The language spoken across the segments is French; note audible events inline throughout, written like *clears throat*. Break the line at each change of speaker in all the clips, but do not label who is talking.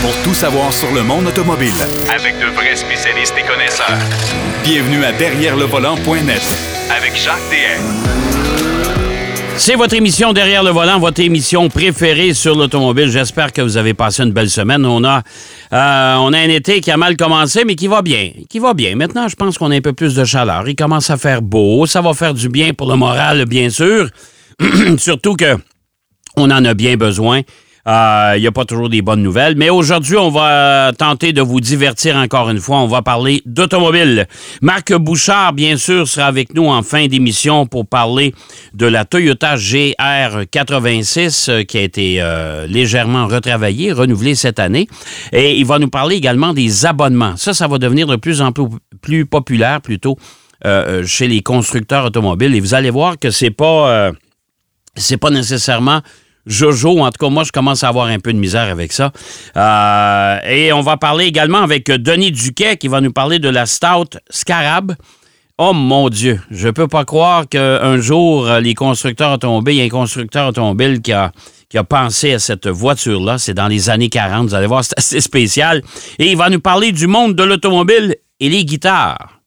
pour tout savoir sur le monde automobile.
Avec de vrais spécialistes et connaisseurs.
Bienvenue à Derrière le volant.net
Avec Jacques DM.
C'est votre émission Derrière le volant, votre émission préférée sur l'automobile. J'espère que vous avez passé une belle semaine. On a, euh, on a un été qui a mal commencé, mais qui va bien. Qui va bien. Maintenant, je pense qu'on a un peu plus de chaleur. Il commence à faire beau. Ça va faire du bien pour le moral, bien sûr. *clears throat* Surtout que on en a bien besoin. Euh, Il n'y a pas toujours des bonnes nouvelles. Mais aujourd'hui, on va tenter de vous divertir encore une fois. On va parler d'automobile. Marc Bouchard, bien sûr, sera avec nous en fin d'émission pour parler de la Toyota GR86 euh, qui a été euh, légèrement retravaillée, renouvelée cette année. Et il va nous parler également des abonnements. Ça, ça va devenir de plus en plus, populaire plutôt chez les constructeurs automobiles. Et vous allez voir que c'est pas, c'est pas nécessairement Jojo. En tout cas, moi, je commence à avoir un peu de misère avec ça. Euh, et on va parler également avec Denis Duquet qui va nous parler de la Stout Scarab. Oh mon Dieu, je peux pas croire qu'un jour, euh, les constructeurs automobiles, il y a un constructeur automobile qui a, pensé à cette voiture-là. C'est dans les années 40. Vous allez voir, c'est assez spécial. Et il va nous parler du monde de l'automobile et les guitares.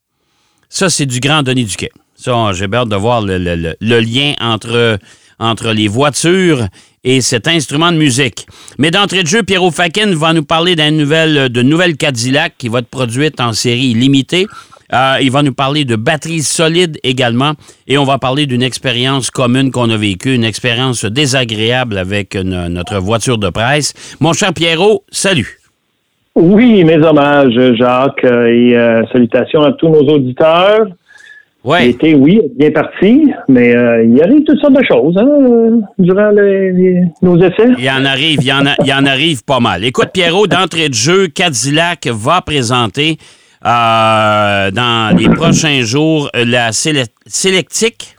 Ça, c'est du grand Denis Duquet. Ça, j'ai hâte de voir le lien entre, entre les voitures et cet instrument de musique. Mais d'entrée de jeu, Pierrot Fakin va nous parler d'une nouvelle, de nouvelle Cadillac qui va être produite en série limitée. Euh, il va nous parler de batteries solides également. Et on va parler d'une expérience commune qu'on a vécue, une expérience désagréable avec no- notre voiture de presse. Mon cher Pierrot, salut.
Oui, mes hommages, Jacques, euh, et euh, salutations à tous nos auditeurs.
Ouais.
L'été, oui, bien parti, mais euh, il arrive toutes sortes de choses hein, durant les- les- nos essais.
Il y en arrive, il y en, a- il en arrive pas mal. Écoute, Pierrot, d'entrée de jeu, Cadillac va présenter euh, dans les *clears throat* prochains jours la Célé- Sélectique.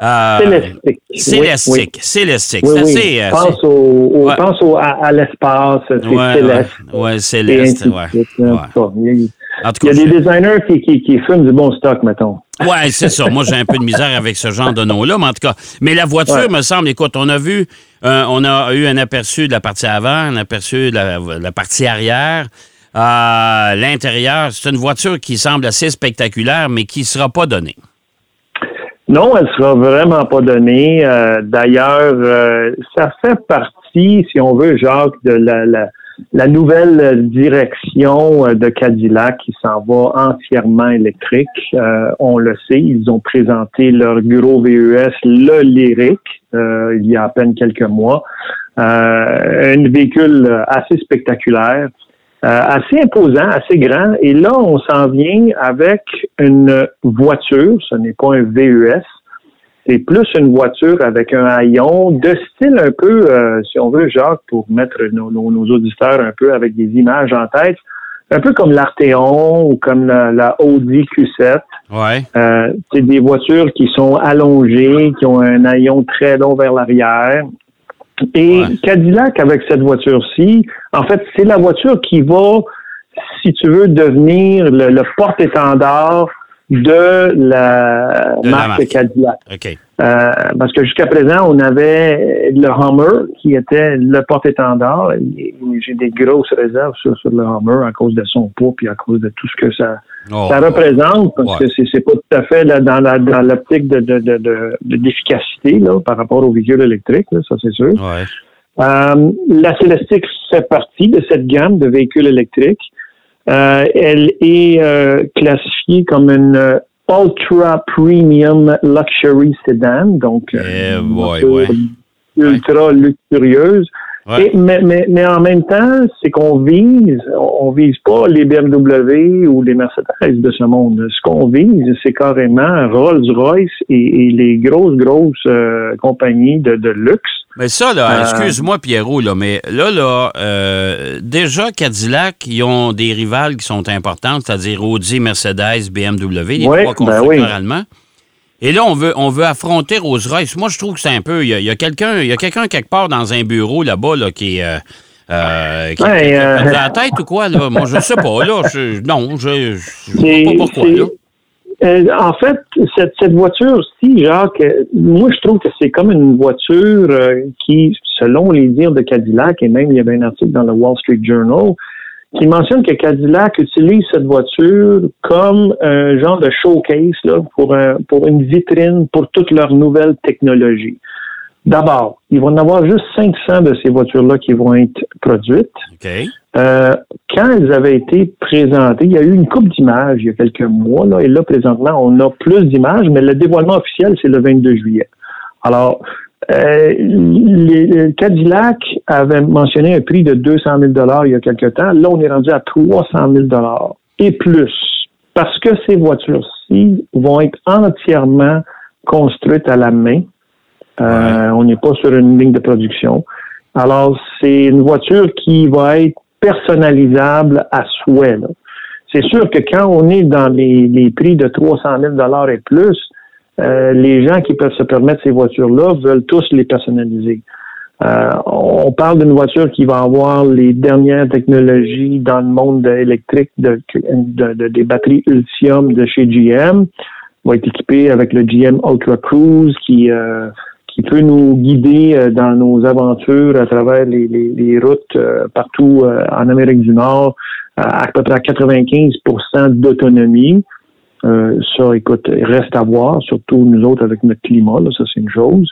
euh,
Célestique.
Célestique. Célestique.
Oui,
C'est
oui.
assez,
pense au, au-
Ouais.
pense au- à, à l'espace, c'est
Ouais,
céleste. et
Céleste. Ouais.
Il y a-
En tout
il y
cas,
a des designers qui, qui, qui fument du bon stock, mettons.
Ouais, c'est ça. Moi, j'ai un peu de misère avec ce genre de nom-là, mais en tout cas. Mais la voiture,
Ouais.
me semble, écoute, on a vu, euh, on a eu un aperçu de la partie avant, un aperçu de la, la partie arrière. Euh, L'intérieur, c'est une voiture qui semble assez spectaculaire, mais qui ne sera pas donnée.
Non, elle sera vraiment pas donnée. Euh, D'ailleurs, ça fait partie, si on veut, Jacques, de la, la, la nouvelle direction euh, de Cadillac qui s'en va entièrement électrique. Euh, on le sait, ils ont présenté leur gros VES, le Lyric, euh, il y a à peine quelques mois. Euh, un véhicule assez spectaculaire. Euh, assez imposant, assez grand. Et là, on s'en vient avec une voiture, ce n'est pas un VES, c'est plus une voiture avec un haillon de style un peu, euh, si on veut, Jacques, pour mettre nos, nos- nos auditeurs un peu avec des images en tête, un peu comme l'Arteon ou comme la, la Audi Q7.
Ouais.
Euh, c'est des voitures qui sont allongées, qui ont un haillon très long vers l'arrière. Et
Ouais.
Cadillac, avec cette voiture-ci, en fait, c'est la voiture qui va, si tu veux, devenir le, le porte-étendard de la
De
marque. Cadillac.
OK.
Euh, parce que jusqu'à présent, on avait le Hummer qui était le porte-étendard. J'ai des grosses réserves sur, sur le Hummer à cause de son poids puis à cause de tout ce que ça,
Oh,
ça représente, parce
Ouais.
que c'est, pas tout à fait là, dans, la, dans l'optique de, de, de, de- de- d'efficacité là, par rapport au véhicule électrique, là, ça c'est sûr.
Ouais.
Euh, la Celestiq fait partie de cette gamme de véhicules électriques. Euh, elle est euh, classifiée comme une euh, ultra premium luxury sedan, donc euh,
Eh
une
boy,
voiture
ouais.
ultra luxurieuse.
Ouais.
Et- mais, mais, mais en même temps, c'est qu'on vise, on vise pas les BMW ou les Mercedes de ce monde. Ce qu'on vise, c'est carrément Rolls-Royce et, et les grosses, grosses euh, compagnies de, de luxe.
Mais ça, là,
Euh,
excuse-moi, Pierrot, là, mais là, là, euh, déjà, Cadillac, ils ont des rivales qui sont importantes, c'est-à-dire Audi, Mercedes, BMW, les
Ouais,
trois
ben
constructeurs
oui.
allemands. Et là, on veut, on veut affronter Rolls-Royce. Moi, je trouve que c'est un peu. Il y a, a quelqu'un il y a quelqu'un quelque part dans un bureau là-bas là, qui est. euh, euh, qui,
Ouais,
a
euh,
la tête ou quoi, là? Moi, je sais pas, là. Je- non, je,
C'est-
vois pas pourquoi, là.
Euh, en fait, cette, cette voiture-ci, Jacques, euh, moi, je trouve que c'est comme une voiture euh, qui, selon les dires de Cadillac, et même il y avait un article dans le Wall Street Journal, qui mentionne que Cadillac utilise cette voiture comme un genre de showcase là, pour, un, pour une vitrine pour toutes leurs nouvelles technologies. D'abord, ils vont en avoir juste 500 de ces voitures-là qui vont être produites.
OK.
Euh, quand elles avaient été présentées, il y a eu une coupe d'images il y a quelques mois, là, et là, présentement, on a plus d'images, mais le dévoilement officiel, c'est le 22 juillet. Alors, euh, les, les Cadillac avait mentionné un prix de 200 000 il y a quelque temps. Là, on est rendu à 300 000 et plus. Parce que ces voitures-ci vont être entièrement construites à la main. Euh, On n'est pas sur une ligne de production. Alors, c'est une voiture qui va être personnalisable à souhait. là. C'est sûr que quand on est dans les, les prix de 300 000 et plus, euh, les gens qui peuvent se permettre ces voitures-là veulent tous les personnaliser. Euh, on parle d'une voiture qui va avoir les dernières technologies dans le monde électrique de, de- de- des batteries Ultium de chez GM. Va être équipée avec le GM Ultra Cruise qui euh, qui peut nous guider euh, dans nos aventures à travers les, les- les routes euh, partout en Amérique du Nord à à peu près à 95% d'autonomie. Euh, ça, écoute, reste à voir, surtout nous autres avec notre climat, là, ça c'est une chose.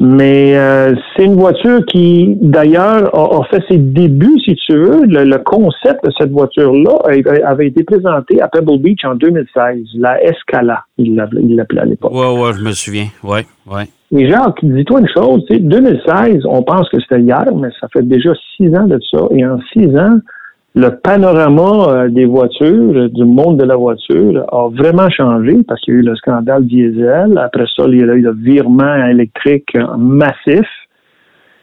Mais euh, c'est une voiture qui, d'ailleurs, a, a fait ses débuts, si tu veux. Le, le concept de cette voiture-là avait été présenté à Pebble Beach en 2016, la Escala, il l'appelait à l'époque.
Ouais, ouais, je me souviens. Ouais, ouais.
Et Jacques, dis-toi une chose, tu sais, 2016, on pense que c'était hier, mais ça fait déjà six ans de ça. Et en six ans, le panorama euh, des voitures, du monde de la voiture, a vraiment changé parce qu'il y a eu le scandale diesel. Après ça, il y a eu le virement électrique massif.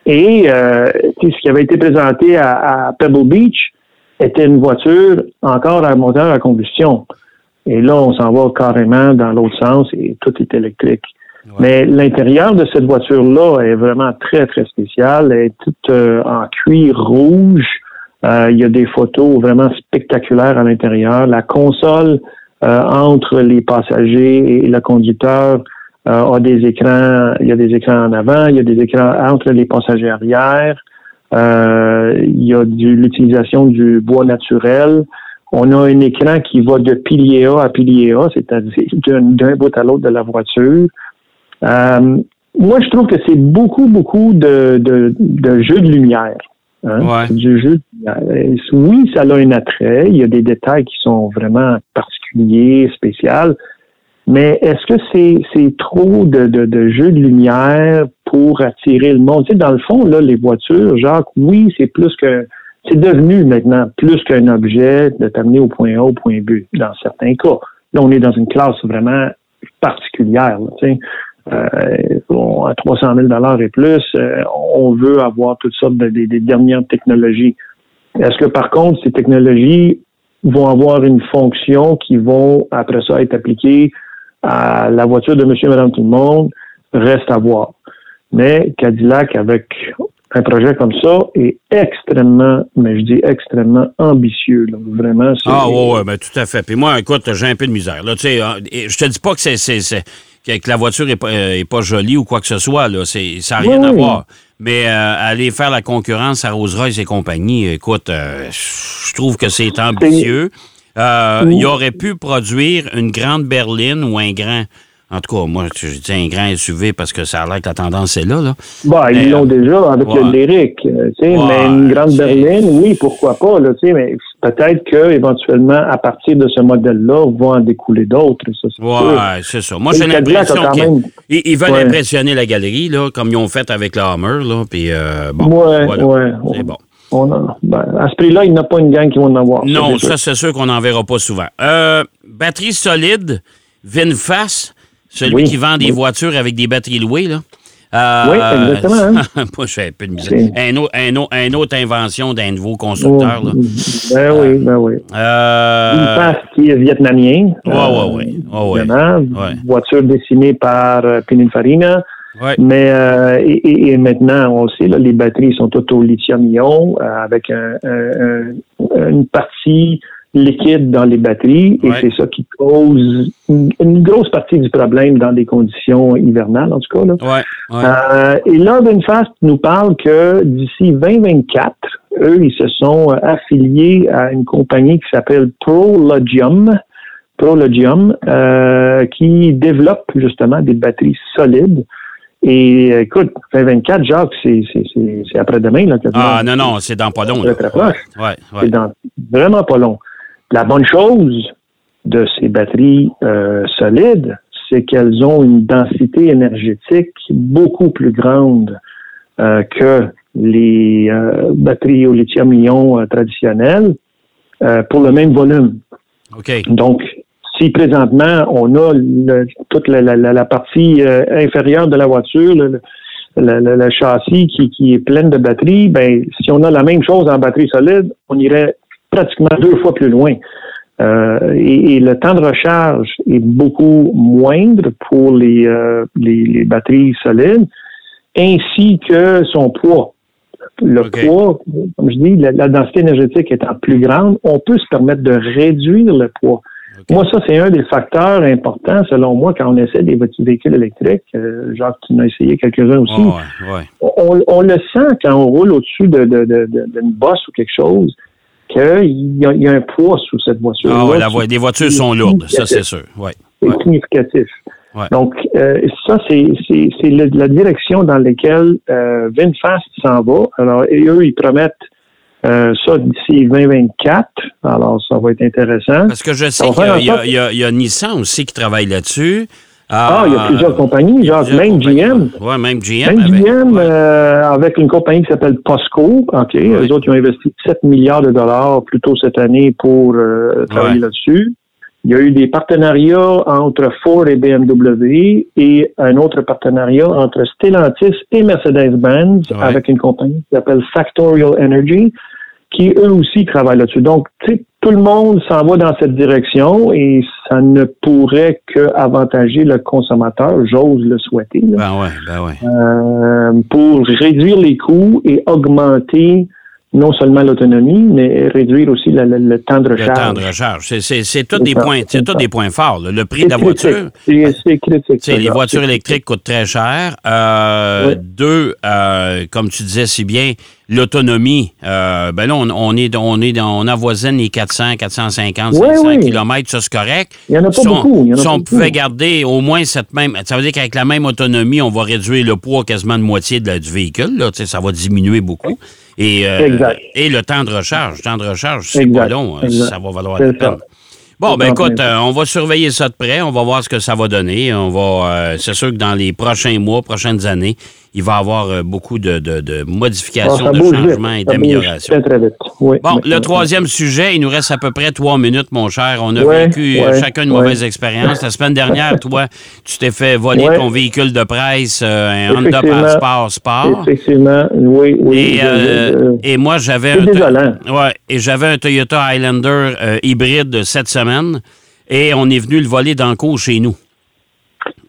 Et euh, ce qui avait été présenté à, à Pebble Beach était une voiture encore à moteur à combustion. Et là, on s'en va carrément dans l'autre sens et tout est électrique. Mais l'intérieur de cette voiture-là est vraiment très, très spécial. Elle est toute euh, en cuir rouge. Euh, il y a des photos vraiment spectaculaires à l'intérieur. La console euh, entre les passagers et le conducteur euh, a des écrans. Il y a des écrans en avant, il y a des écrans entre les passagers arrière. Il y a l'utilisation du bois naturel. On a un écran qui va de pilier A à pilier A, c'est-à-dire d'un d'un bout à l'autre de la voiture. Euh, moi, je trouve que c'est beaucoup, beaucoup de, de, de jeux de lumière. Hein?
Ouais.
C'est Du jeu de lumière. Et Oui, ça a un attrait. Il y a des détails qui sont vraiment particuliers, spéciaux. Mais est-ce que c'est trop de, de, de jeux de lumière pour attirer le monde? Tu sais, dans le fond, là, les voitures, Jacques, oui, c'est plus que c'est devenu maintenant plus qu'un objet de t'amener au point A, au point B, dans certains cas. Là, on est dans une classe vraiment particulière. là, tu sais. Euh, à 300 000 et plus, euh, on veut avoir toutes sortes de dernières technologies. Est-ce que par contre, ces technologies vont avoir une fonction qui vont, après ça, être appliquées à la voiture de monsieur et madame tout le monde? Reste à voir. Mais Cadillac, avec un projet comme ça, est extrêmement, mais je dis extrêmement ambitieux. Vraiment.
Ah, ouais, ouais, ben, tout à fait. Puis moi, écoute, j'ai un peu de misère. Là, hein, je te dis pas que c'est- que la voiture est pas, euh, est pas jolie ou quoi que ce soit. Là. C'est, ça n'a rien
Oui,
à
oui.
voir. Mais euh, aller faire la concurrence à Rolls-Royce et compagnie, écoute, euh, je trouve que c'est ambitieux. Euh, il aurait pu produire une grande berline ou un grand. En tout cas, moi, je dis un grand SUV parce que ça a l'air que la tendance est là. là.
Bah,
Mais,
ils l'ont
euh,
déjà avec
ouais.
le lyrique, euh, tu sais,
Ouais,
mais une grande berline, oui, pourquoi pas, là, tu sais, mais peut-être que éventuellement, à partir de ce modèle-là, vont en découler d'autres, ça, c'est sûr.
Ouais, c'est ça. Moi, j'ai l'impression qu'ils
même-
ils- veulent
Ouais.
impressionner la galerie, là, comme ils ont fait avec la Hummer, là. Puis, euh, bon,
Ouais,
voilà.
ouais,
C'est bon.
On a- ben, à ce prix-là, il n'y a pas une gang qui va en avoir.
Non,
c'est sûr.
ça, c'est sûr qu'on n'en verra pas souvent. Euh, batterie solide, VinFast, celui
Oui,
qui vend des
oui.
voitures avec des batteries louées, là. Euh,
Oui, exactement, hein. *laughs*
Moi, je fais un peu de misère. Un autre, un autre- une autre invention d'un nouveau constructeur, là.
Ben oui, ben oui.
Euh,
Une face qui est vietnamien.
Ouais.
évidemment.
Ouais.
Voiture dessinée par euh, Pininfarina.
ouais.
Mais euh, et, et- et maintenant, on le sait, là, les batteries sont toutes au lithium-ion euh, avec un- un- un- une partie liquide dans les batteries et
Ouais.
c'est ça qui cause une, une grosse partie du problème dans des conditions hivernales, en tout cas. Là.
Ouais, ouais.
Euh, et là, VinFast nous parle que d'ici 2024, eux, ils se sont euh, affiliés à une compagnie qui s'appelle Prologium, Prologium, euh, qui développe justement des batteries solides. Et écoute, 2024, Jacques, c'est, c'est, c'est, c'est après-demain. Là.
Ah, non, non, c'est dans pas long. Là.
très proche.
Ouais, ouais.
C'est dans vraiment pas long. La bonne chose de ces batteries euh, solides, c'est qu'elles ont une densité énergétique beaucoup plus grande euh, que les euh, batteries au lithium-ion traditionnelles pour le même volume.
OK.
Donc, si présentement on a le- toute la, la- la- la partie inférieure de la voiture, le, le- le- le- le châssis qui, qui est pleine de batteries, ben si on a la même chose en batterie solide, on irait pratiquement deux fois plus loin. Euh, et, et le temps de recharge est beaucoup moindre pour les, euh, les, les batteries solides, ainsi que son poids. Le poids, comme je dis, la, la densité énergétique étant plus grande, on peut se permettre de réduire le poids. Moi, ça, c'est un des facteurs importants, selon moi, quand on essaie des véhicules électriques. Euh, Jacques, tu en as essayé quelques-uns aussi.
Ouais, ouais.
On, on le sent quand on roule au-dessus de, de, de- de- d'une bosse ou quelque chose, qu'il y a, il y a un poids sous cette voiture.
Ah, ouais, la vo- les voitures sont lourdes, ça, c'est sûr. Ouais.
C'est significatif.
Ouais.
Donc, euh, ça, c'est, la direction dans laquelle euh, VinFast s'en va. Alors, et eux, ils promettent euh, ça d'ici 2024. Alors, ça va être intéressant.
Parce que je sais qu'il y, y a Nissan aussi qui travaille là-dessus.
Ah, il y a plusieurs compagnies, genre même GM.
Oui, même GM.
Même
avec-
GM,
ouais.
euh, avec une compagnie qui s'appelle POSCO, OK, eux autres, ils ont investi 7 milliards de dollars plus tôt cette année pour euh, travailler
Ouais.
là-dessus. Il y a eu des partenariats entre Ford et BMW et un autre partenariat entre Stellantis et Mercedes-Benz
Ouais.
avec une compagnie qui s'appelle Factorial Energy qui eux aussi travaillent là-dessus. Donc, tu sais, tout le monde s'en va dans cette direction et ça ne pourrait que avantager le consommateur, j'ose le souhaiter. là.
Ben ouais, ben ouais.
Euh, pour réduire les coûts et augmenter non seulement l'autonomie, mais réduire aussi la- la- le temps de
Le
recharge.
temps de recharge. C'est- C'est c'est tous des points, des points forts. là. Le prix de la
critique.
voiture.
C'est c'est critique. Ça,
les
là.
voitures électriques coûtent très cher. Euh,
Oui.
Deux, euh, comme tu disais si bien, l'autonomie. Euh, ben là, on, on est, on est, dans- on avoisine les 400, 450,
Oui,
500
oui.
kilomètres, ça c'est correct.
Il y en a pas
Si
beaucoup, il y en a
si
pas
on
beaucoup.
pouvait garder au moins cette même, ça veut dire qu'avec la même autonomie, on va réduire le poids quasiment de moitié de la- du véhicule. Là, ça va diminuer beaucoup. Et, euh, et le temps de recharge. Le temps de recharge, c'est pas long. hein. Ça va valoir la peine.
ça.
Bon, ben écoute, euh, on va surveiller ça de près. On va voir ce que ça va donner. On va, euh, c'est sûr que dans les prochains mois, prochaines années, il va y avoir euh, beaucoup de, de- de modifications, de
vite.
changements et d'améliorations.
Très, très vite. Oui.
Bon, le troisième sujet, il nous reste à peu près trois minutes, mon cher. On a
Ouais,
vécu euh,
ouais,
chacun une
ouais.
mauvaise expérience. La semaine dernière, *laughs* toi, tu t'es fait voler ton véhicule de presse, euh, un Honda. Passport Sport.
Effectivement, oui, oui.
Et, euh, moi, j'avais un, et j'avais Toyota Highlander euh, hybride cette semaine et on est venu le voler dans le cours chez nous.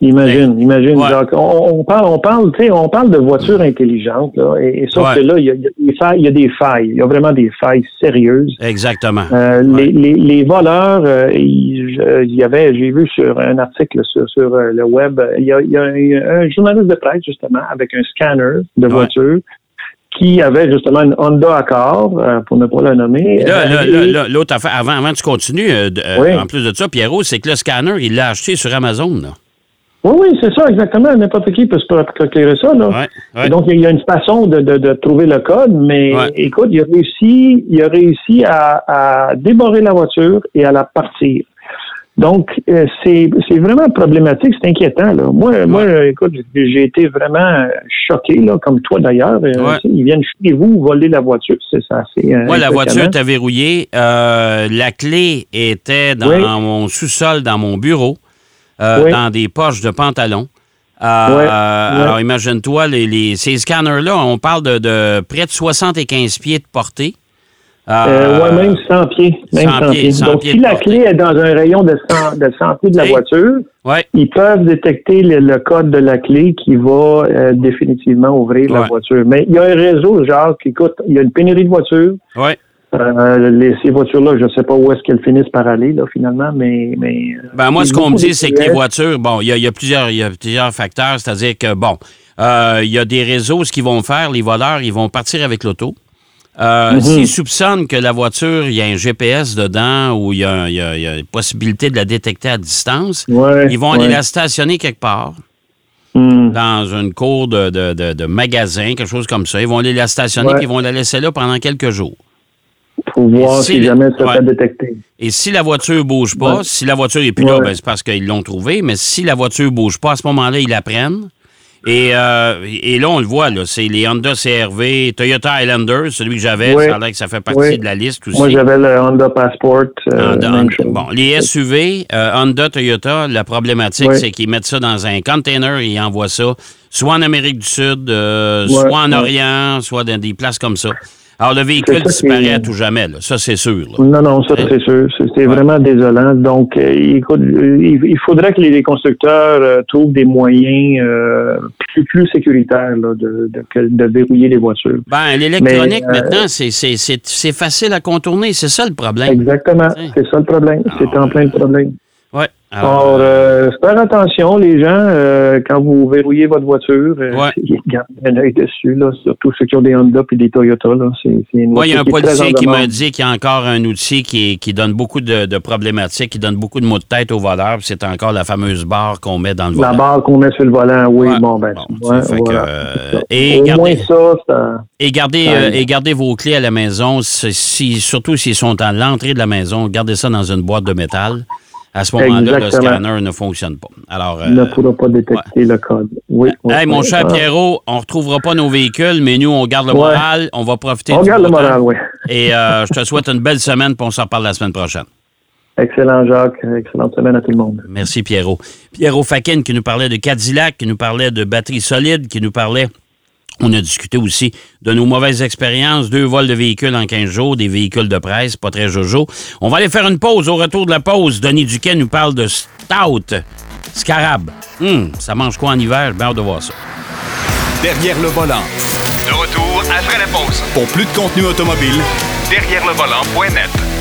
Imagine, imagine,
Ouais.
Jacques. On, on parle, on parle, tu sais, on parle de voitures intelligentes, là, et, et sauf
Ouais.
que là, il y, a, il y a des failles, il y a des failles. Il y a vraiment des failles sérieuses.
Exactement.
Euh, les, les, les voleurs, euh, il y avait, j'ai vu sur un article sur, sur euh, le web, il y, a, il y a un, un journaliste de presse justement avec un scanner de voiture qui avait justement une Honda Accord, euh, pour ne pas la nommer.
Là, là, là,
et-
là, l'autre affaire, avant, avant que tu continues,
Oui.
en plus de ça, Pierrot, c'est que le scanner, il l'a acheté sur Amazon. Là.
Oui, oui, c'est ça, exactement. N'importe qui peut se procurer ça. Là.
Ouais, ouais.
Et Donc, il y a une façon de, de, de trouver le code, mais
Ouais.
écoute, il a réussi, il a réussi à, à débarrer la voiture et à la partir. Donc, euh, c'est vraiment problématique, c'est inquiétant. Là. Moi, moi, écoute, j'ai- été vraiment choqué, là, comme toi d'ailleurs. Euh, Ils viennent chez vous voler la voiture, c'est ça. c'est, euh,
Moi, la voiture était verrouillée. Euh, la clé était dans
Oui.
mon sous-sol, dans mon bureau, euh,
Oui.
dans des poches de pantalon. Euh,
Ouais,
euh,
ouais.
Alors, imagine-toi, les, les- ces scanners-là, on parle de, de près de 75 pieds de portée.
Euh, ouais, même 100 pieds. Même
100
100
pieds,
pieds.
100
Donc,
pieds
si la
portée.
clé est dans un rayon de 100, de 100 pieds de la voiture,
Ouais.
ils peuvent détecter le, le code de la clé qui va euh, définitivement ouvrir la voiture. Mais il y a un réseau, genre, qui écoute, il y a une pénurie de voitures. Euh, les, ces voitures-là, je ne sais pas où est-ce qu'elles finissent par aller, là, finalement, mais. mais euh,
Ben, moi, ce qu'on me dit, c'est que les voitures, bon, il y a, y a plusieurs, y a plusieurs facteurs, c'est-à-dire que, bon, euh, il y a des réseaux, ce qu'ils vont faire, les voleurs, ils vont partir avec l'auto. Euh,
Mhm.
S'ils soupçonnent que la voiture, il y a un GPS dedans ou il y a, y a- une possibilité de la détecter à distance,
Ouais,
ils vont aller la stationner quelque part,
Hmm.
dans une cour de, de, de- de magasin, quelque chose comme ça. Ils vont aller la stationner
Ouais.
puis ils vont la laisser là pendant quelques jours.
Pour voir
Et si
jamais ça
ouais.
fait détecter.
Et si la voiture bouge pas,
Ouais.
si la voiture n'est plus là, ben, c'est parce qu'ils l'ont trouvée, mais si la voiture bouge pas, à ce moment-là, ils la prennent. Et, euh, et là, on le voit, là, c'est les Honda CRV, Toyota Highlander, celui que j'avais, ça a l'air que ça fait partie de la liste aussi.
Moi, j'avais le Honda Passport. euh,
Honda-
même
Honda-
chose.
bon, les SUV, euh, Honda, Toyota, la problématique, c'est qu'ils mettent ça dans un container et ils envoient ça soit en Amérique du Sud, soit en. Orient, soit dans des places comme ça. Alors, le véhicule disparaît à tout jamais, là. ça c'est sûr. là.
Non, non, ça c'est sûr. C'est vraiment désolant. Donc, euh, écoute, euh, il, faudrait que les constructeurs euh, trouvent des moyens euh, plus, plus sécuritaires là, de, de, de verrouiller les voitures.
Ben, l'électronique,
euh,
maintenant, c'est- facile à contourner. C'est ça le problème.
Exactement. C'est ça le problème. C'est en plein le problème.
Oui.
Alors, euh, faire attention, les gens, euh, quand vous verrouillez votre voiture, euh,
Ouais. *laughs*
gardez un œil dessus, là, surtout ceux qui ont des Honda et des Toyota.
Il y a un policier qui m'a dit qu'il y a encore un outil qui, qui donne beaucoup de, de problématiques, qui donne beaucoup de maux de tête aux voleurs. C'est encore la fameuse barre qu'on met dans le
La
volant.
barre qu'on met sur le volant, oui,
Ouais.
bon, ben,
Bon,
ouais,
tu sais, fait
voilà,
que, euh,
ça.
et
Au
gardez-
moins ça, ça...
Et gardez, euh, et gardez vos clés à la maison, si- surtout s'ils sont à l'entrée de la maison, gardez ça dans une boîte de métal. À ce moment-là, le scanner ne fonctionne pas. Alors, euh,
ne pourra pas détecter le code. Oui. oui,
hey, mon cher
Ah.
Pierrot, on ne retrouvera pas nos véhicules, mais nous, on garde le
Ouais.
moral, on va profiter
On
du
garde le moral, oui.
Et euh, je te souhaite une belle semaine, puis on s'en reparle la semaine prochaine.
Excellent, Jacques. Excellente semaine à tout le monde.
Merci, Pierrot. Pierrot Fakin qui nous parlait de Cadillac, qui nous parlait de batterie solide, qui nous parlait. On a discuté aussi de nos mauvaises expériences, deux vols de véhicules en 15 jours, des véhicules de presse, pas très jojo. On va aller faire une pause. Au retour de la pause, Denis Duquet nous parle de Stout Scarab. Hum, ça mange quoi en hiver? J'ai hâte de voir ça.
Derrière le volant.
De retour après la pause.
Pour plus de contenu automobile,
Derrière le volant.net.